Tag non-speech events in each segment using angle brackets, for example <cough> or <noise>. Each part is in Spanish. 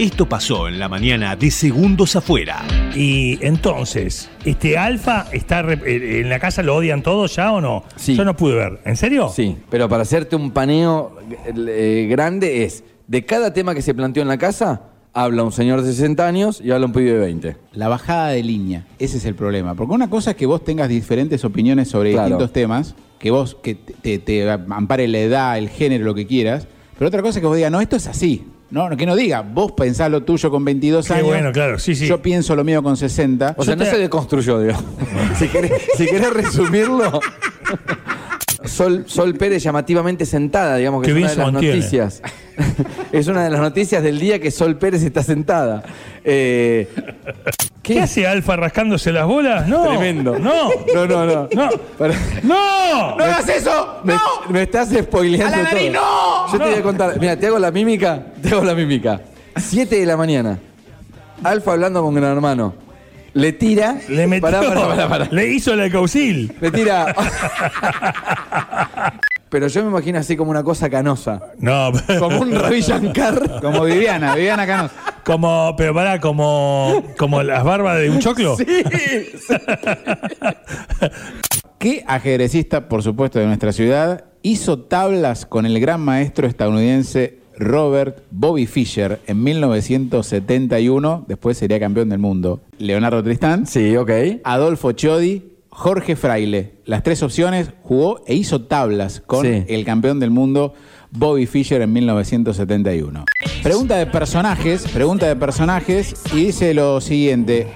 Esto pasó en la mañana de Segundos Afuera. Y entonces, ¿este Alfa está re- eh, en la casa lo odian todos ya o no? Sí. Yo no pude ver. ¿En serio? Sí, pero para hacerte un paneo eh, grande es, de cada tema que se planteó en la casa, habla un señor de 60 años y habla un pibe de 20. La bajada de línea, ese es el problema. Porque una cosa es que vos tengas diferentes opiniones sobre Claro. distintos temas, que vos que te, te ampare la edad, el género, lo que quieras, pero otra cosa es que vos digas, no, esto es así. No, que no diga, vos pensás lo tuyo con 22 Qué años. bueno, claro, sí, sí. Yo pienso lo mío con 60. O sea, no te- se deconstruyó, digo. <laughs> si, querés, si querés resumirlo. Sol, Sol Pérez llamativamente sentada, digamos que Qué es bien una de las mantiene. noticias. <laughs> es una de las noticias del día que Sol Pérez está sentada. Eh, ¿Qué, hace Alfa rascándose las bolas? No. Tremendo. No. No, no, no. No. Para- ¡No! ¡No hagas eso! Me, me estás spoileando ¡A la nariz, todo. no! Yo te voy a contar. Mira, te hago la mímica. Te hago la mímica. 7 de la mañana. Alfa hablando con Gran Hermano. Le tira. Le metió. Pará, pará, pará, pará. Le hizo la caucil. Le tira. Pero yo me imagino así como una cosa canosa. No, Como un Ravi Shankar. Como Viviana, Viviana Canos. como, pero pará, como, como las barbas de un choclo. <laughs> ¿Qué ajedrecista, por supuesto, de nuestra ciudad hizo tablas con el gran maestro estadounidense Robert Bobby Fischer en 1971? Después sería campeón del mundo. Leonardo Tristán, Sí, ok. Adolfo Chiodi, Jorge Fraile. Las tres opciones jugó e hizo tablas con Sí. el campeón del mundo Bobby Fischer en 1971. Pregunta de personajes, pregunta de personajes y dice lo siguiente.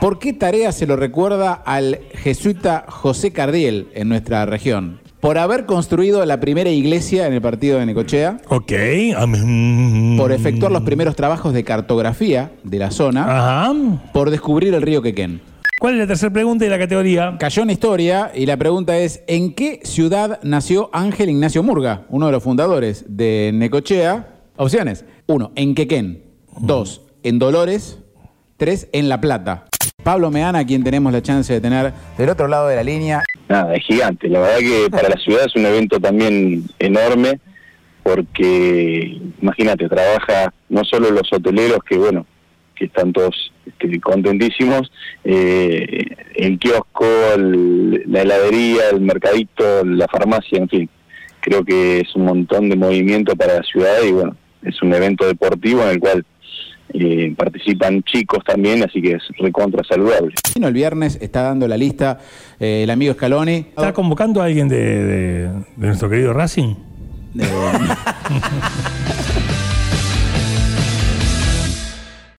¿Por qué tarea se lo recuerda al jesuita José Cardiel en nuestra región? Por haber construido la primera iglesia en el partido de Necochea, Ok. am- por efectuar los primeros trabajos de cartografía de la zona, Ajá. por descubrir el río Quequén. ¿Cuál es la tercera pregunta de la categoría? Cayó en historia y la pregunta es, ¿en qué ciudad nació Ángel Ignacio Murga, uno de los fundadores de Necochea? Opciones. Uno, en Quequén. Dos, en Dolores. Tres, en La Plata. Pablo Meana, quien tenemos la chance de tener del otro lado de la línea. Nada, es gigante. La verdad que para la ciudad es un evento también enorme porque, imagínate, trabaja no solo los hoteleros que, bueno, que están todos este, contentísimos, eh, el kiosco, el- la heladería, el mercadito, la farmacia, en fin. Creo que es un montón de movimiento para la ciudad y, bueno, es un evento deportivo en el cual eh, participan chicos también, así que es recontra saludable. El viernes, está dando la lista eh, el amigo Scaloni. ¿Está convocando a alguien de, de- de nuestro querido Racing? Eh, <laughs>